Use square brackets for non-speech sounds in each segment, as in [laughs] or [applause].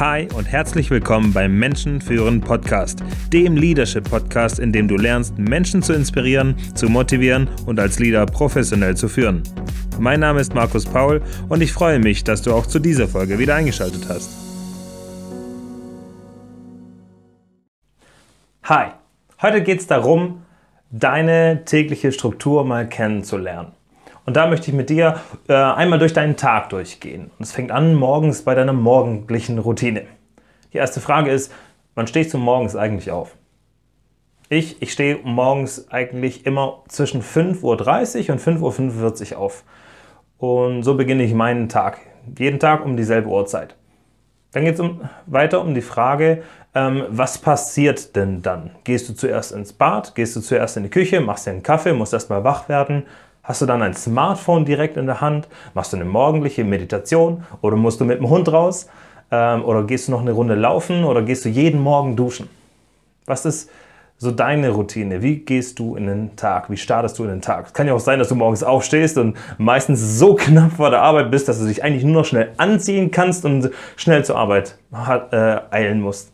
Hi und herzlich willkommen beim Menschen führen Podcast, dem Leadership Podcast, in dem du lernst, Menschen zu inspirieren, zu motivieren und als Leader professionell zu führen. Mein Name ist Markus Paul und ich freue mich, dass du auch zu dieser Folge wieder eingeschaltet hast. Hi, heute geht es darum, deine tägliche Struktur mal kennenzulernen. Und da möchte ich mit dir äh, einmal durch deinen Tag durchgehen. Und es fängt an morgens bei deiner morgendlichen Routine. Die erste Frage ist, wann stehst du morgens eigentlich auf? Ich, ich stehe morgens eigentlich immer zwischen 5.30 Uhr und 5.45 Uhr auf. Und so beginne ich meinen Tag. Jeden Tag um dieselbe Uhrzeit. Dann geht es um, weiter um die Frage, ähm, was passiert denn dann? Gehst du zuerst ins Bad? Gehst du zuerst in die Küche? Machst dir einen Kaffee? Musst erstmal wach werden? Hast du dann ein Smartphone direkt in der Hand? Machst du eine morgendliche Meditation? Oder musst du mit dem Hund raus? Ähm, oder gehst du noch eine Runde laufen? Oder gehst du jeden Morgen duschen? Was ist so deine Routine? Wie gehst du in den Tag? Wie startest du in den Tag? Es kann ja auch sein, dass du morgens aufstehst und meistens so knapp vor der Arbeit bist, dass du dich eigentlich nur noch schnell anziehen kannst und schnell zur Arbeit äh, eilen musst.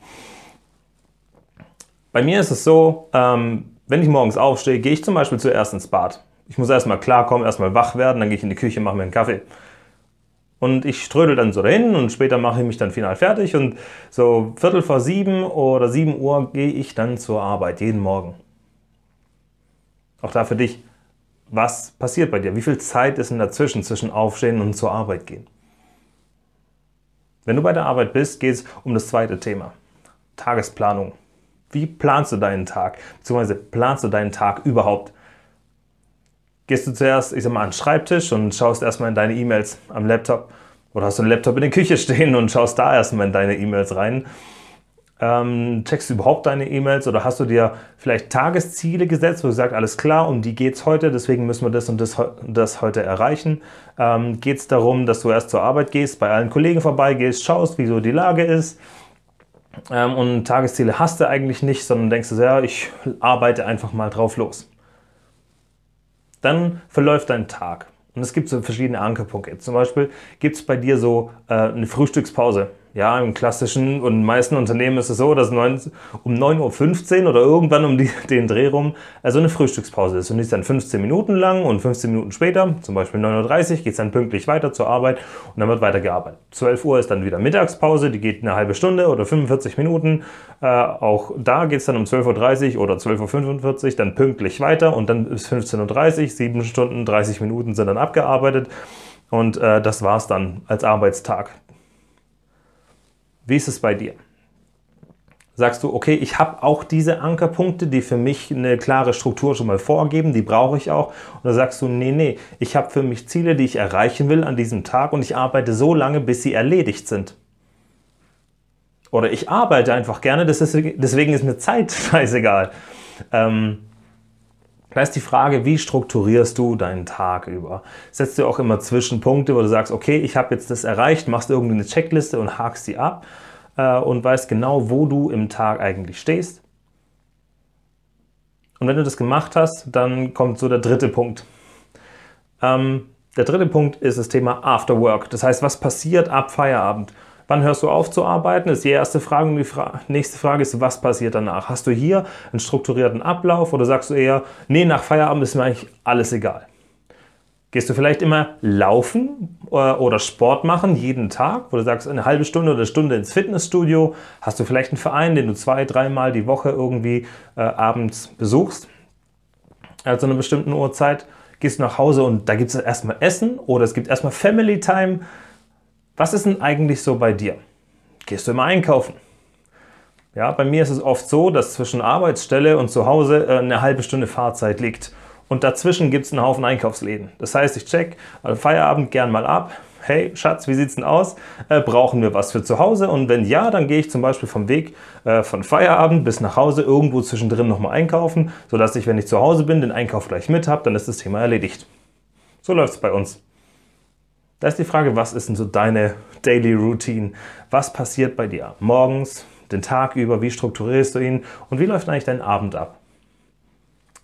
Bei mir ist es so, ähm, wenn ich morgens aufstehe, gehe ich zum Beispiel zuerst ins Bad. Ich muss erstmal klarkommen, erstmal wach werden, dann gehe ich in die Küche, mache mir einen Kaffee. Und ich strödel dann so dahin und später mache ich mich dann final fertig und so Viertel vor sieben oder sieben Uhr gehe ich dann zur Arbeit, jeden Morgen. Auch da für dich, was passiert bei dir? Wie viel Zeit ist in dazwischen, zwischen Aufstehen und zur Arbeit gehen? Wenn du bei der Arbeit bist, geht es um das zweite Thema, Tagesplanung. Wie planst du deinen Tag? Beziehungsweise planst du deinen Tag überhaupt? Gehst du zuerst, ich sag mal, an den Schreibtisch und schaust erstmal in deine E-Mails am Laptop. Oder hast du einen Laptop in der Küche [laughs] stehen und schaust da erstmal in deine E-Mails rein. Ähm, checkst du überhaupt deine E-Mails oder hast du dir vielleicht Tagesziele gesetzt, wo du sagst, alles klar, um die geht es heute, deswegen müssen wir das und das, das heute erreichen? Ähm, geht es darum, dass du erst zur Arbeit gehst, bei allen Kollegen vorbeigehst, schaust, wie so die Lage ist? Ähm, und Tagesziele hast du eigentlich nicht, sondern denkst du, ja, ich arbeite einfach mal drauf los. Dann verläuft dein Tag. Und es gibt so verschiedene Ankerpunkte. Zum Beispiel gibt es bei dir so äh, eine Frühstückspause. Ja, im klassischen und meisten Unternehmen ist es so, dass neun, um 9.15 Uhr oder irgendwann um die, [laughs] den Dreh rum also eine Frühstückspause ist. Und die ist dann 15 Minuten lang und 15 Minuten später, zum Beispiel 9.30 Uhr, geht es dann pünktlich weiter zur Arbeit und dann wird weitergearbeitet. 12 Uhr ist dann wieder Mittagspause, die geht eine halbe Stunde oder 45 Minuten. Äh, auch da geht es dann um 12.30 Uhr oder 12.45 Uhr dann pünktlich weiter und dann bis 15.30 Uhr, 7 Stunden, 30 Minuten sind dann abgearbeitet. Und äh, das war es dann als Arbeitstag. Wie ist es bei dir? Sagst du, okay, ich habe auch diese Ankerpunkte, die für mich eine klare Struktur schon mal vorgeben, die brauche ich auch. Oder sagst du, nee, nee, ich habe für mich Ziele, die ich erreichen will an diesem Tag und ich arbeite so lange, bis sie erledigt sind. Oder ich arbeite einfach gerne, ist, deswegen ist mir Zeit scheißegal. Ähm, da ist die Frage, wie strukturierst du deinen Tag über? Setzt du auch immer Zwischenpunkte, wo du sagst, okay, ich habe jetzt das erreicht, machst irgendeine Checkliste und hakst sie ab äh, und weißt genau, wo du im Tag eigentlich stehst. Und wenn du das gemacht hast, dann kommt so der dritte Punkt. Ähm, der dritte Punkt ist das Thema After Work. Das heißt, was passiert ab Feierabend? Wann hörst du auf zu arbeiten? Ist die erste Frage. Und die Fra nächste Frage ist, was passiert danach? Hast du hier einen strukturierten Ablauf oder sagst du eher, nee, nach Feierabend ist mir eigentlich alles egal? Gehst du vielleicht immer laufen äh, oder Sport machen jeden Tag, wo du sagst, eine halbe Stunde oder eine Stunde ins Fitnessstudio? Hast du vielleicht einen Verein, den du zwei, dreimal die Woche irgendwie äh, abends besuchst, äh, zu einer bestimmten Uhrzeit? Gehst du nach Hause und da gibt es erstmal Essen oder es gibt erstmal Family Time? Was ist denn eigentlich so bei dir? Gehst du immer einkaufen? Ja, bei mir ist es oft so, dass zwischen Arbeitsstelle und zu Hause äh, eine halbe Stunde Fahrzeit liegt. Und dazwischen gibt es einen Haufen Einkaufsläden. Das heißt, ich check also Feierabend gern mal ab. Hey, Schatz, wie sieht's denn aus? Äh, brauchen wir was für zu Hause? Und wenn ja, dann gehe ich zum Beispiel vom Weg äh, von Feierabend bis nach Hause irgendwo zwischendrin nochmal einkaufen, sodass ich, wenn ich zu Hause bin, den Einkauf gleich mit habe, dann ist das Thema erledigt. So läuft es bei uns. Da ist die Frage, was ist denn so deine Daily Routine? Was passiert bei dir morgens, den Tag über? Wie strukturierst du ihn? Und wie läuft eigentlich dein Abend ab?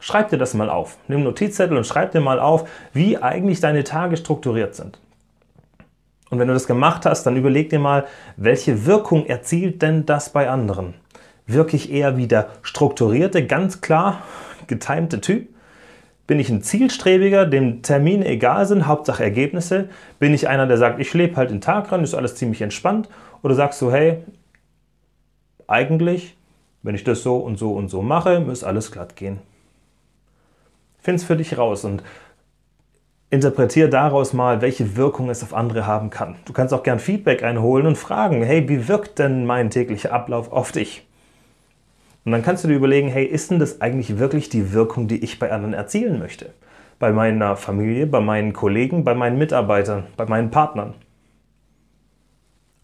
Schreib dir das mal auf. Nimm Notizzettel und schreib dir mal auf, wie eigentlich deine Tage strukturiert sind. Und wenn du das gemacht hast, dann überleg dir mal, welche Wirkung erzielt denn das bei anderen? Wirke ich eher wie der strukturierte, ganz klar getimte Typ? Bin ich ein Zielstrebiger, dem Termine egal sind, Hauptsache Ergebnisse? Bin ich einer, der sagt, ich lebe halt den Tag ran, ist alles ziemlich entspannt? Oder sagst du, hey, eigentlich, wenn ich das so und so und so mache, muss alles glatt gehen? Find's für dich raus und interpretiere daraus mal, welche Wirkung es auf andere haben kann. Du kannst auch gern Feedback einholen und fragen, hey, wie wirkt denn mein täglicher Ablauf auf dich? Und dann kannst du dir überlegen, hey, ist denn das eigentlich wirklich die Wirkung, die ich bei anderen erzielen möchte? Bei meiner Familie, bei meinen Kollegen, bei meinen Mitarbeitern, bei meinen Partnern.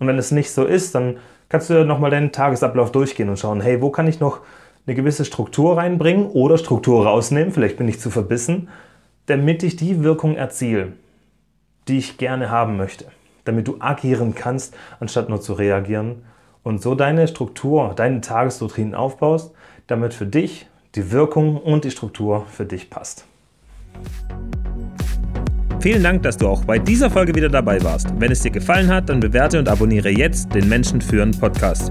Und wenn es nicht so ist, dann kannst du nochmal deinen Tagesablauf durchgehen und schauen, hey, wo kann ich noch eine gewisse Struktur reinbringen oder Struktur rausnehmen, vielleicht bin ich zu verbissen, damit ich die Wirkung erziele, die ich gerne haben möchte. Damit du agieren kannst, anstatt nur zu reagieren und so deine Struktur, deine Tagesroutinen aufbaust, damit für dich die Wirkung und die Struktur für dich passt. Vielen Dank, dass du auch bei dieser Folge wieder dabei warst. Wenn es dir gefallen hat, dann bewerte und abonniere jetzt den Menschen führen Podcast.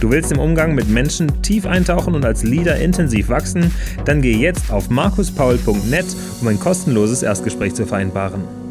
Du willst im Umgang mit Menschen tief eintauchen und als Leader intensiv wachsen? Dann geh jetzt auf markuspaul.net, um ein kostenloses Erstgespräch zu vereinbaren.